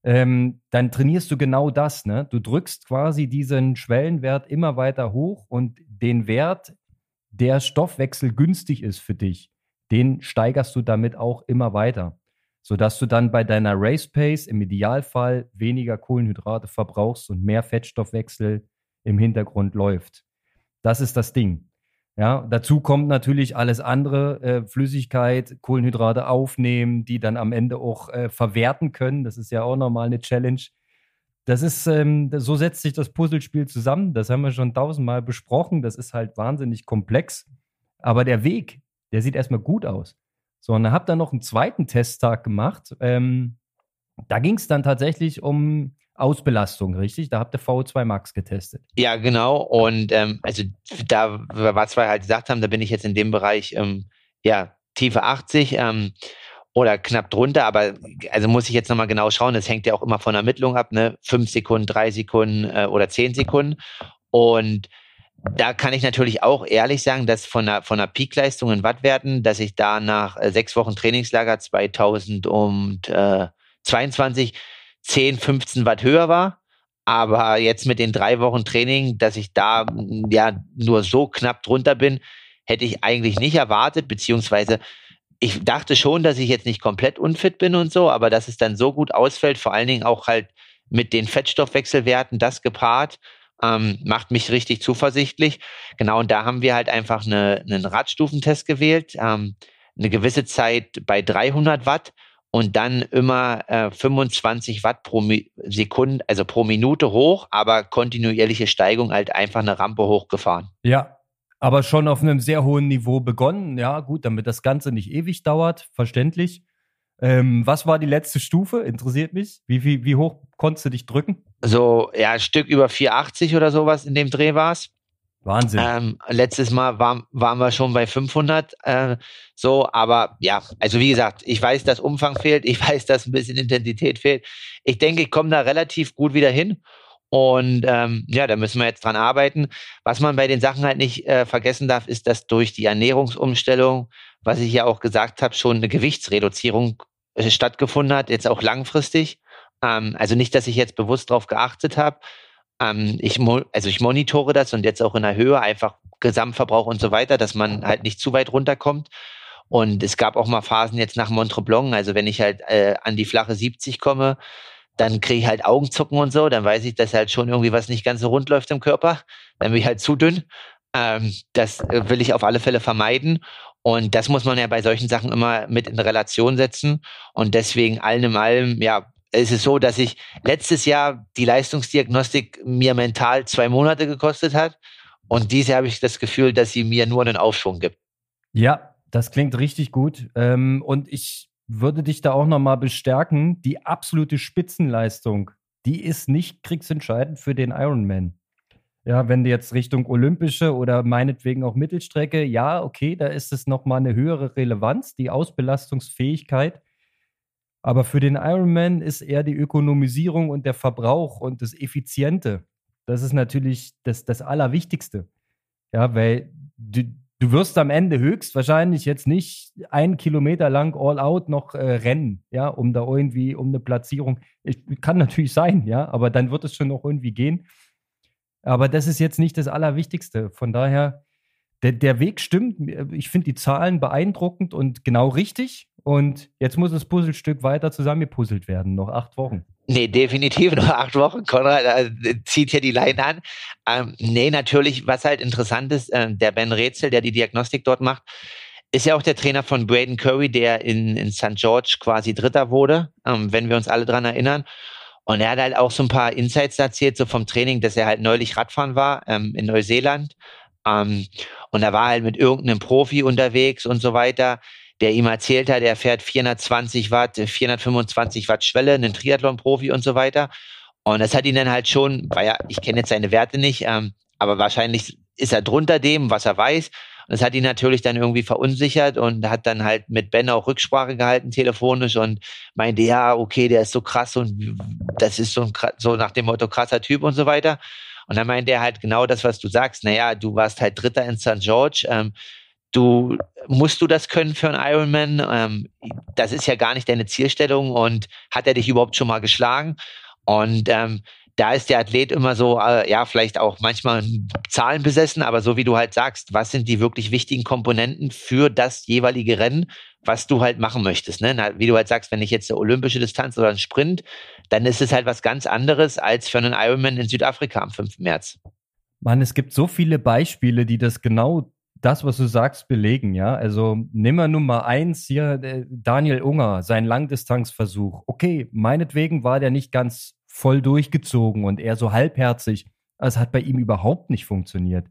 ähm, dann trainierst du genau das. Ne? Du drückst quasi diesen Schwellenwert immer weiter hoch und den Wert, der Stoffwechsel günstig ist für dich, den steigerst du damit auch immer weiter, sodass du dann bei deiner Race Pace im Idealfall weniger Kohlenhydrate verbrauchst und mehr Fettstoffwechsel im Hintergrund läuft. Das ist das Ding. Ja, dazu kommt natürlich alles andere, äh, Flüssigkeit, Kohlenhydrate aufnehmen, die dann am Ende auch äh, verwerten können. Das ist ja auch nochmal eine Challenge. Das ist, ähm, so setzt sich das Puzzlespiel zusammen. Das haben wir schon tausendmal besprochen. Das ist halt wahnsinnig komplex. Aber der Weg, der sieht erstmal gut aus. So, und dann habt ihr noch einen zweiten Testtag gemacht. Ähm, da ging es dann tatsächlich um Ausbelastung, richtig? Da habt ihr VO2 Max getestet. Ja, genau. Und ähm, also da, was wir halt gesagt haben, da bin ich jetzt in dem Bereich, ähm, ja, tiefe 80 ähm, oder knapp drunter, aber also muss ich jetzt nochmal genau schauen, das hängt ja auch immer von der Ermittlung ab, ne? Fünf Sekunden, drei Sekunden äh, oder zehn Sekunden. Und da kann ich natürlich auch ehrlich sagen, dass von der, von der Peakleistung in Wattwerten, dass ich da nach äh, sechs Wochen Trainingslager 2022 10, 15 Watt höher war. Aber jetzt mit den drei Wochen Training, dass ich da ja nur so knapp drunter bin, hätte ich eigentlich nicht erwartet, beziehungsweise ich dachte schon, dass ich jetzt nicht komplett unfit bin und so, aber dass es dann so gut ausfällt, vor allen Dingen auch halt mit den Fettstoffwechselwerten, das gepaart, ähm, macht mich richtig zuversichtlich. Genau, und da haben wir halt einfach eine, einen Radstufentest gewählt, ähm, eine gewisse Zeit bei 300 Watt und dann immer äh, 25 Watt pro Sekunde, also pro Minute hoch, aber kontinuierliche Steigung halt einfach eine Rampe hochgefahren. Ja, aber schon auf einem sehr hohen Niveau begonnen. Ja, gut, damit das Ganze nicht ewig dauert, verständlich. Ähm, was war die letzte Stufe? Interessiert mich. Wie, wie, wie hoch konntest du dich drücken? So, ja, ein Stück über 480 oder sowas in dem Dreh war es. Wahnsinn. Ähm, letztes Mal war, waren wir schon bei 500. Äh, so, aber ja, also wie gesagt, ich weiß, dass Umfang fehlt. Ich weiß, dass ein bisschen Intensität fehlt. Ich denke, ich komme da relativ gut wieder hin. Und ähm, ja, da müssen wir jetzt dran arbeiten. Was man bei den Sachen halt nicht äh, vergessen darf, ist, dass durch die Ernährungsumstellung, was ich ja auch gesagt habe, schon eine Gewichtsreduzierung äh, stattgefunden hat, jetzt auch langfristig. Ähm, also nicht, dass ich jetzt bewusst darauf geachtet habe, ähm, ich, also ich monitore das und jetzt auch in der Höhe einfach Gesamtverbrauch und so weiter, dass man halt nicht zu weit runterkommt. Und es gab auch mal Phasen jetzt nach Montreblanc, also wenn ich halt äh, an die flache 70 komme, dann kriege ich halt Augenzucken und so, dann weiß ich, dass halt schon irgendwie was nicht ganz so rund läuft im Körper. Dann bin ich halt zu dünn. Ähm, das äh, will ich auf alle Fälle vermeiden. Und das muss man ja bei solchen Sachen immer mit in Relation setzen. Und deswegen allem in allem, ja, es ist so, dass ich letztes Jahr die Leistungsdiagnostik mir mental zwei Monate gekostet hat. Und dieses Jahr habe ich das Gefühl, dass sie mir nur einen Aufschwung gibt. Ja, das klingt richtig gut. Ähm, und ich würde dich da auch nochmal bestärken. Die absolute Spitzenleistung, die ist nicht kriegsentscheidend für den Ironman. Ja, wenn du jetzt Richtung Olympische oder meinetwegen auch Mittelstrecke, ja, okay, da ist es nochmal eine höhere Relevanz, die Ausbelastungsfähigkeit. Aber für den Ironman ist eher die Ökonomisierung und der Verbrauch und das Effiziente. Das ist natürlich das, das Allerwichtigste. Ja, weil du, du wirst am Ende höchstwahrscheinlich jetzt nicht einen Kilometer lang all out noch äh, rennen, ja, um da irgendwie um eine Platzierung. Ich, kann natürlich sein, ja, aber dann wird es schon noch irgendwie gehen. Aber das ist jetzt nicht das Allerwichtigste. Von daher, der, der Weg stimmt. Ich finde die Zahlen beeindruckend und genau richtig. Und jetzt muss das Puzzlestück weiter zusammengepuzzelt werden. Noch acht Wochen. Nee, definitiv noch acht Wochen. Konrad äh, zieht hier die Leine an. Ähm, nee, natürlich, was halt interessant ist, äh, der Ben Rätsel, der die Diagnostik dort macht, ist ja auch der Trainer von Braden Curry, der in, in St. George quasi Dritter wurde, ähm, wenn wir uns alle dran erinnern. Und er hat halt auch so ein paar Insights erzählt, so vom Training, dass er halt neulich Radfahren war ähm, in Neuseeland Ähm, und er war halt mit irgendeinem Profi unterwegs und so weiter, der ihm erzählt hat, er fährt 420 Watt, 425 Watt Schwelle, einen Triathlon-Profi und so weiter. Und das hat ihn dann halt schon, weil ja, ich kenne jetzt seine Werte nicht, ähm, aber wahrscheinlich ist er drunter dem, was er weiß. Und das hat ihn natürlich dann irgendwie verunsichert und hat dann halt mit Ben auch Rücksprache gehalten telefonisch und meinte, ja, okay, der ist so krass und das ist so, ein, so nach dem Motto krasser Typ und so weiter. Und dann meinte er halt genau das, was du sagst. Naja, du warst halt Dritter in St. George. Ähm, du musst du das können für einen Ironman? Ähm, das ist ja gar nicht deine Zielstellung und hat er dich überhaupt schon mal geschlagen? Und ähm, da ist der Athlet immer so, äh, ja, vielleicht auch manchmal Zahlen besessen, aber so wie du halt sagst, was sind die wirklich wichtigen Komponenten für das jeweilige Rennen, was du halt machen möchtest. Ne? Na, wie du halt sagst, wenn ich jetzt eine olympische Distanz oder einen Sprint, dann ist es halt was ganz anderes als für einen Ironman in Südafrika am 5. März. Mann, es gibt so viele Beispiele, die das genau das, was du sagst, belegen, ja. Also nimm mal Nummer eins hier, äh, Daniel Unger, sein Langdistanzversuch. Okay, meinetwegen war der nicht ganz voll durchgezogen und eher so halbherzig. Es hat bei ihm überhaupt nicht funktioniert.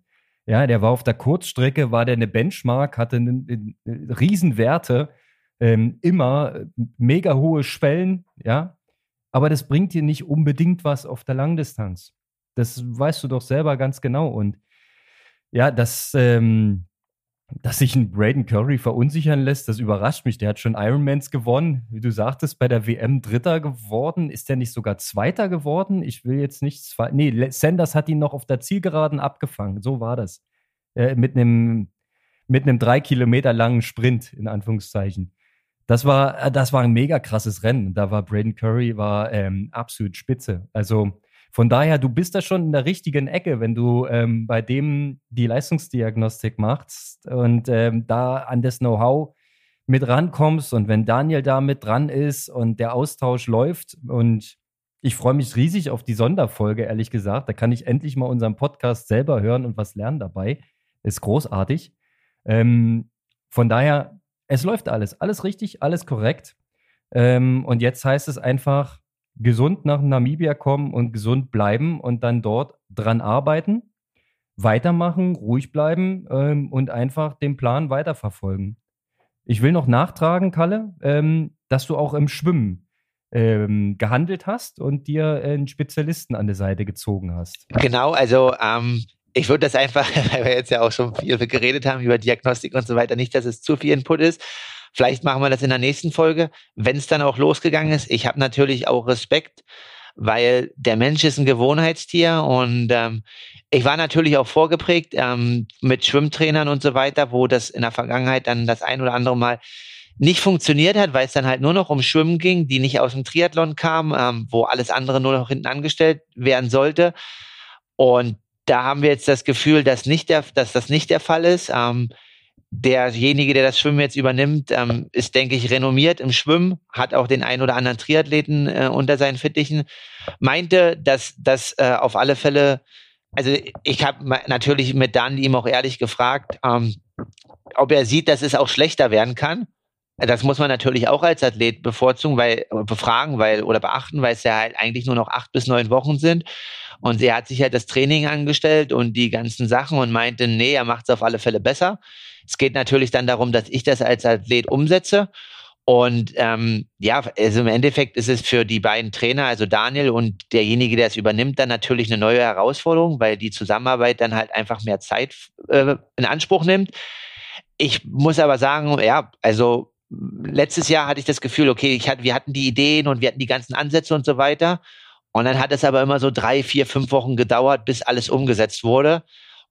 Ja, der war auf der Kurzstrecke, war der eine Benchmark, hatte eine, eine Riesenwerte, ähm, immer mega hohe Schwellen, ja. Aber das bringt dir nicht unbedingt was auf der Langdistanz. Das weißt du doch selber ganz genau. Und ja, das, ähm, dass sich ein Braden Curry verunsichern lässt, das überrascht mich. Der hat schon Ironmans gewonnen. Wie du sagtest, bei der WM Dritter geworden. Ist der nicht sogar Zweiter geworden? Ich will jetzt nicht. Nee, Sanders hat ihn noch auf der Zielgeraden abgefangen. So war das. Äh, mit einem mit einem drei Kilometer langen Sprint, in Anführungszeichen. Das war, das war ein mega krasses Rennen. Da war Braden Curry war ähm, absolut spitze. Also von daher, du bist da schon in der richtigen Ecke, wenn du ähm, bei dem die Leistungsdiagnostik machst und ähm, da an das Know-how mit rankommst und wenn Daniel da mit dran ist und der Austausch läuft und ich freue mich riesig auf die Sonderfolge, ehrlich gesagt. Da kann ich endlich mal unseren Podcast selber hören und was lernen dabei. Ist großartig. Ähm, von daher, es läuft alles. Alles richtig, alles korrekt. Ähm, und jetzt heißt es einfach, gesund nach Namibia kommen und gesund bleiben und dann dort dran arbeiten, weitermachen, ruhig bleiben ähm, und einfach den Plan weiterverfolgen. Ich will noch nachtragen, Kalle, ähm, dass du auch im Schwimmen ähm, gehandelt hast und dir einen Spezialisten an der Seite gezogen hast. Genau, also ähm, ich würde das einfach, weil wir jetzt ja auch schon viel geredet haben über Diagnostik und so weiter, nicht, dass es zu viel Input ist, Vielleicht machen wir das in der nächsten Folge, wenn es dann auch losgegangen ist. Ich habe natürlich auch Respekt, weil der Mensch ist ein Gewohnheitstier und ähm, ich war natürlich auch vorgeprägt ähm, mit Schwimmtrainern und so weiter, wo das in der Vergangenheit dann das ein oder andere Mal nicht funktioniert hat, weil es dann halt nur noch um Schwimmen ging, die nicht aus dem Triathlon kamen, ähm, wo alles andere nur noch hinten angestellt werden sollte. Und da haben wir jetzt das Gefühl, dass, nicht der, dass das nicht der Fall ist. Ähm, derjenige, der das Schwimmen jetzt übernimmt, ähm, ist, denke ich, renommiert im Schwimmen, hat auch den ein oder anderen Triathleten äh, unter seinen Fittichen, meinte, dass das äh, auf alle Fälle, also ich habe natürlich mit Dan ihm auch ehrlich gefragt, ähm, ob er sieht, dass es auch schlechter werden kann. Das muss man natürlich auch als Athlet bevorzugen, weil befragen, weil oder beachten, weil es ja halt eigentlich nur noch acht bis neun Wochen sind. Und er hat sich halt das Training angestellt und die ganzen Sachen und meinte, nee, er macht es auf alle Fälle besser. Es geht natürlich dann darum, dass ich das als Athlet umsetze. Und ähm, ja, also im Endeffekt ist es für die beiden Trainer, also Daniel und derjenige, der es übernimmt, dann natürlich eine neue Herausforderung, weil die Zusammenarbeit dann halt einfach mehr Zeit äh, in Anspruch nimmt. Ich muss aber sagen, ja, also letztes Jahr hatte ich das Gefühl, okay, ich hatte, wir hatten die Ideen und wir hatten die ganzen Ansätze und so weiter. Und dann hat es aber immer so drei, vier, fünf Wochen gedauert, bis alles umgesetzt wurde.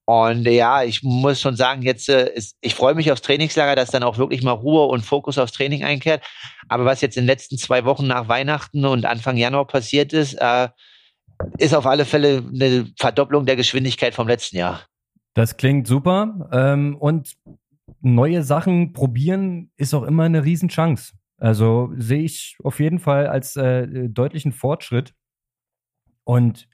Und ja, ich muss schon sagen, jetzt äh, ist, ich freue mich aufs Trainingslager, dass dann auch wirklich mal Ruhe und Fokus aufs Training einkehrt. Aber was jetzt in den letzten zwei Wochen nach Weihnachten und Anfang Januar passiert ist, äh, ist auf alle Fälle eine Verdopplung der Geschwindigkeit vom letzten Jahr. Das klingt super. Ähm, und neue Sachen probieren ist auch immer eine Riesenchance. Also sehe ich auf jeden Fall als äh, deutlichen Fortschritt. Und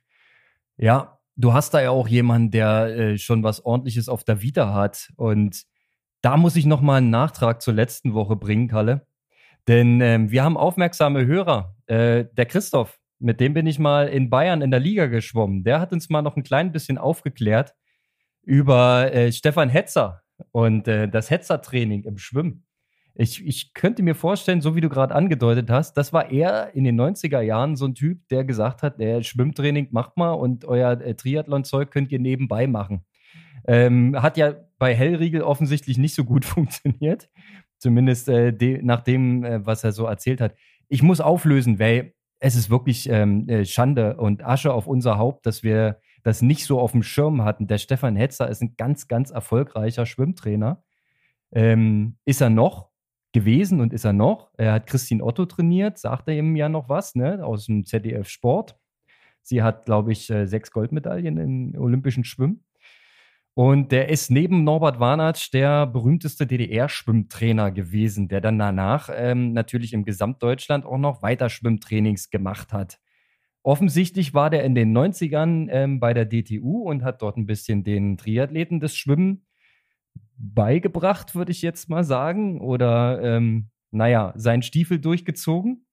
ja, du hast da ja auch jemanden, der äh, schon was ordentliches auf der Vita hat. Und da muss ich nochmal einen Nachtrag zur letzten Woche bringen, Kalle. Denn ähm, wir haben aufmerksame Hörer. Äh, der Christoph, mit dem bin ich mal in Bayern in der Liga geschwommen. Der hat uns mal noch ein klein bisschen aufgeklärt, über äh, Stefan Hetzer und äh, das Hetzer-Training im Schwimmen. Ich, ich könnte mir vorstellen, so wie du gerade angedeutet hast, das war er in den 90er Jahren so ein Typ, der gesagt hat, der Schwimmtraining macht mal und euer äh, Triathlon-Zeug könnt ihr nebenbei machen. Ähm, hat ja bei Hellriegel offensichtlich nicht so gut funktioniert. Zumindest äh, de, nach dem, äh, was er so erzählt hat. Ich muss auflösen, weil es ist wirklich ähm, äh, Schande und Asche auf unser Haupt, dass wir das nicht so auf dem Schirm hatten. Der Stefan Hetzer ist ein ganz, ganz erfolgreicher Schwimmtrainer. Ähm, ist er noch gewesen und ist er noch? Er hat Christine Otto trainiert, sagt er ihm ja noch was, ne, aus dem ZDF Sport. Sie hat, glaube ich, äh, sechs Goldmedaillen im olympischen Schwimmen. Und der ist neben Norbert Warnatsch der berühmteste DDR-Schwimmtrainer gewesen, der dann danach ähm, natürlich im Gesamtdeutschland auch noch weiter Schwimmtrainings gemacht hat. Offensichtlich war der in den 90ern ähm, bei der DTU und hat dort ein bisschen den Triathleten das Schwimmen beigebracht, würde ich jetzt mal sagen. Oder, ähm, naja, seinen Stiefel durchgezogen.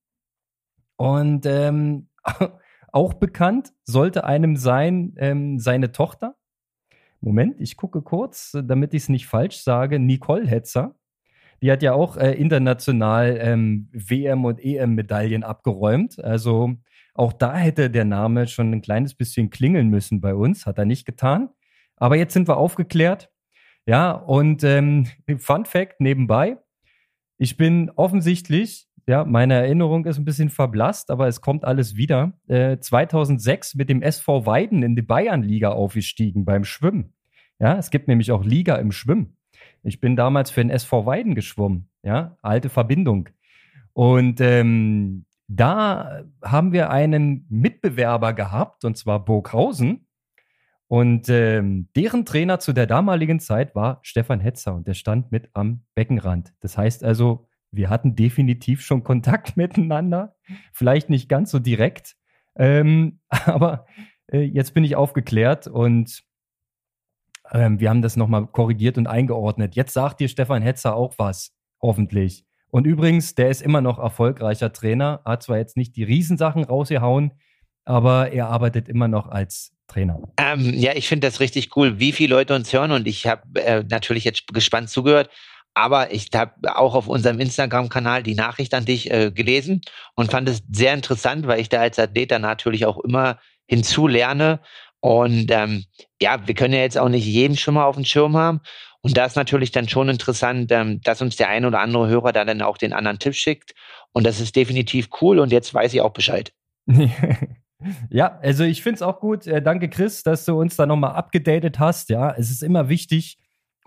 Und ähm, auch bekannt sollte einem sein, ähm, seine Tochter. Moment, ich gucke kurz, damit ich es nicht falsch sage. Nicole Hetzer. Die hat ja auch äh, international ähm, WM- und EM-Medaillen abgeräumt. Also auch da hätte der Name schon ein kleines bisschen klingeln müssen bei uns, hat er nicht getan. Aber jetzt sind wir aufgeklärt. Ja, und ähm, Fun Fact nebenbei. Ich bin offensichtlich, ja, meine Erinnerung ist ein bisschen verblasst, aber es kommt alles wieder. Äh, 2006 mit dem SV Weiden in die Bayernliga aufgestiegen beim Schwimmen. Ja, es gibt nämlich auch Liga im Schwimmen. Ich bin damals für den SV Weiden geschwommen. Ja, alte Verbindung. Und ähm, da haben wir einen Mitbewerber gehabt, und zwar Burghausen. Und ähm, deren Trainer zu der damaligen Zeit war Stefan Hetzer und der stand mit am Beckenrand. Das heißt also, wir hatten definitiv schon Kontakt miteinander. Vielleicht nicht ganz so direkt, ähm, aber äh, jetzt bin ich aufgeklärt und ähm, wir haben das nochmal korrigiert und eingeordnet. Jetzt sagt dir Stefan Hetzer auch was, hoffentlich. Und übrigens, der ist immer noch erfolgreicher Trainer, hat zwar jetzt nicht die Riesensachen rausgehauen, aber er arbeitet immer noch als Trainer. Ähm, ja, ich finde das richtig cool, wie viele Leute uns hören und ich habe äh, natürlich jetzt gespannt zugehört. Aber ich habe auch auf unserem Instagram-Kanal die Nachricht an dich äh, gelesen und fand es sehr interessant, weil ich da als Athlet dann natürlich auch immer hinzulerne. Und ähm, ja, wir können ja jetzt auch nicht jeden schon mal auf dem Schirm haben. Und da ist natürlich dann schon interessant, ähm, dass uns der ein oder andere Hörer da dann auch den anderen Tipp schickt. Und das ist definitiv cool. Und jetzt weiß ich auch Bescheid. ja, also ich finde es auch gut. Äh, danke, Chris, dass du uns da nochmal abgedatet hast. Ja, es ist immer wichtig,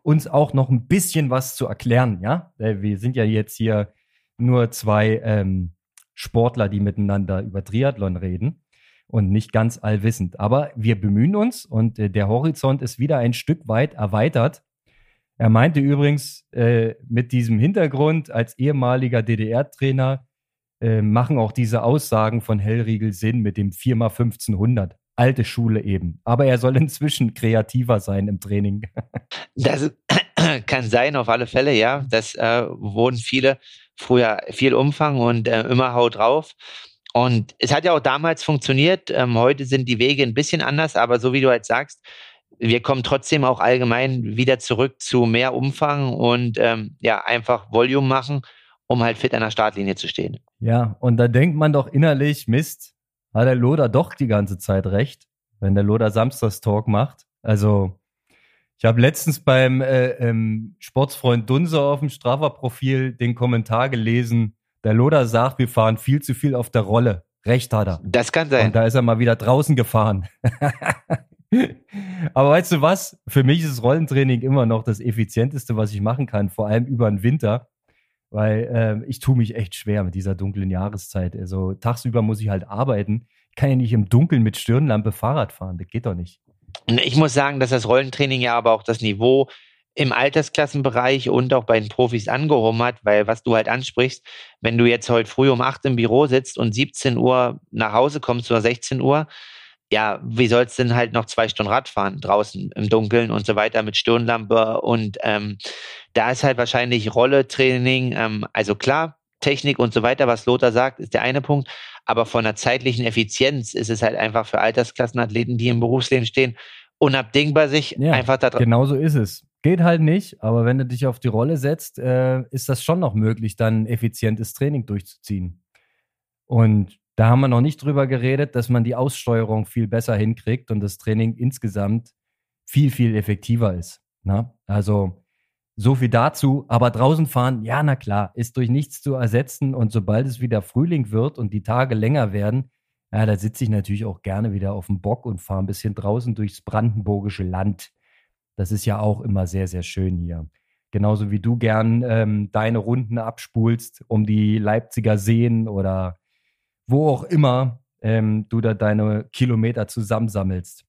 uns auch noch ein bisschen was zu erklären. Ja, äh, wir sind ja jetzt hier nur zwei ähm, Sportler, die miteinander über Triathlon reden und nicht ganz allwissend. Aber wir bemühen uns und äh, der Horizont ist wieder ein Stück weit erweitert. Er meinte übrigens äh, mit diesem Hintergrund als ehemaliger DDR-Trainer äh, machen auch diese Aussagen von Hellriegel Sinn mit dem 4x1500. Alte Schule eben. Aber er soll inzwischen kreativer sein im Training. das kann sein, auf alle Fälle, ja. Das äh, wurden viele früher viel Umfang und äh, immer Haut drauf. Und es hat ja auch damals funktioniert. Ähm, heute sind die Wege ein bisschen anders, aber so wie du halt sagst, wir kommen trotzdem auch allgemein wieder zurück zu mehr Umfang und ähm, ja, einfach Volume machen, um halt fit an der Startlinie zu stehen. Ja, und da denkt man doch innerlich, Mist, hat der Loder doch die ganze Zeit recht, wenn der Loder Samstagstalk macht. Also, ich habe letztens beim äh, ähm, Sportsfreund Dunse auf dem Strava-Profil den Kommentar gelesen, der Loder sagt, wir fahren viel zu viel auf der Rolle. Recht hat er. Das kann sein. Und da ist er mal wieder draußen gefahren. Aber weißt du was? Für mich ist Rollentraining immer noch das effizienteste, was ich machen kann, vor allem über den Winter. Weil äh, ich tue mich echt schwer mit dieser dunklen Jahreszeit. Also tagsüber muss ich halt arbeiten. Ich kann ja nicht im Dunkeln mit Stirnlampe Fahrrad fahren. Das geht doch nicht. Ich muss sagen, dass das Rollentraining ja aber auch das Niveau im Altersklassenbereich und auch bei den Profis angehoben hat, weil was du halt ansprichst, wenn du jetzt heute früh um 8 im Büro sitzt und 17 Uhr nach Hause kommst oder 16 Uhr, ja, wie sollst du denn halt noch zwei Stunden Rad fahren draußen im Dunkeln und so weiter mit Stirnlampe und ähm, da ist halt wahrscheinlich Rolle-Training, ähm, also klar, Technik und so weiter, was Lothar sagt, ist der eine Punkt, aber von der zeitlichen Effizienz ist es halt einfach für Altersklassenathleten, die im Berufsleben stehen, unabdingbar, sich ja, einfach da drauf. Genau so ist es. Geht halt nicht, aber wenn du dich auf die Rolle setzt, äh, ist das schon noch möglich, dann effizientes Training durchzuziehen. Und da haben wir noch nicht drüber geredet, dass man die Aussteuerung viel besser hinkriegt und das Training insgesamt viel, viel effektiver ist. Na? Ne? Also so viel dazu. Aber draußen fahren, ja, na klar, ist durch nichts zu ersetzen. Und sobald es wieder Frühling wird und die Tage länger werden, ja, da sitze ich natürlich auch gerne wieder auf dem Bock und fahre ein bisschen draußen durchs brandenburgische Land. Das ist ja auch immer sehr, sehr schön hier. Genauso wie du gern ähm, deine Runden abspulst um die Leipziger Seen oder wo auch immer ähm, du da deine Kilometer zusammensammelst.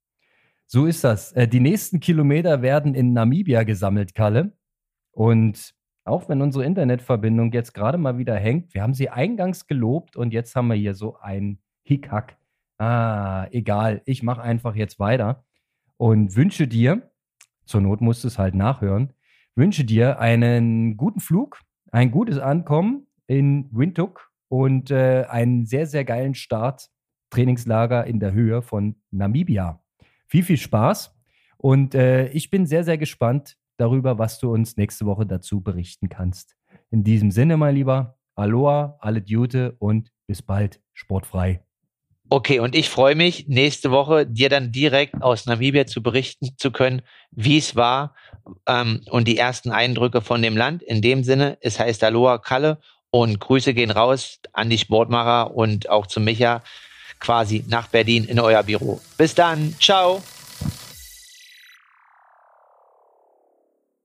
So ist das. Äh, die nächsten Kilometer werden in Namibia gesammelt, Kalle. Und auch wenn unsere Internetverbindung jetzt gerade mal wieder hängt, wir haben sie eingangs gelobt und jetzt haben wir hier so ein Hickhack. Ah, egal, ich mache einfach jetzt weiter und wünsche dir, zur Not musst du es halt nachhören, wünsche dir einen guten Flug, ein gutes Ankommen in Windhoek und äh, einen sehr, sehr geilen Start, Trainingslager in der Höhe von Namibia. Viel, viel Spaß und äh, ich bin sehr, sehr gespannt, darüber, was du uns nächste Woche dazu berichten kannst. In diesem Sinne, mein Lieber, Aloha, alle Jute und bis bald, sportfrei. Okay, und ich freue mich, nächste Woche dir dann direkt aus Namibia zu berichten zu können, wie es war ähm, und die ersten Eindrücke von dem Land. In dem Sinne, es heißt Aloha Kalle und Grüße gehen raus an die Sportmacher und auch zu Micha quasi nach Berlin in euer Büro. Bis dann, ciao.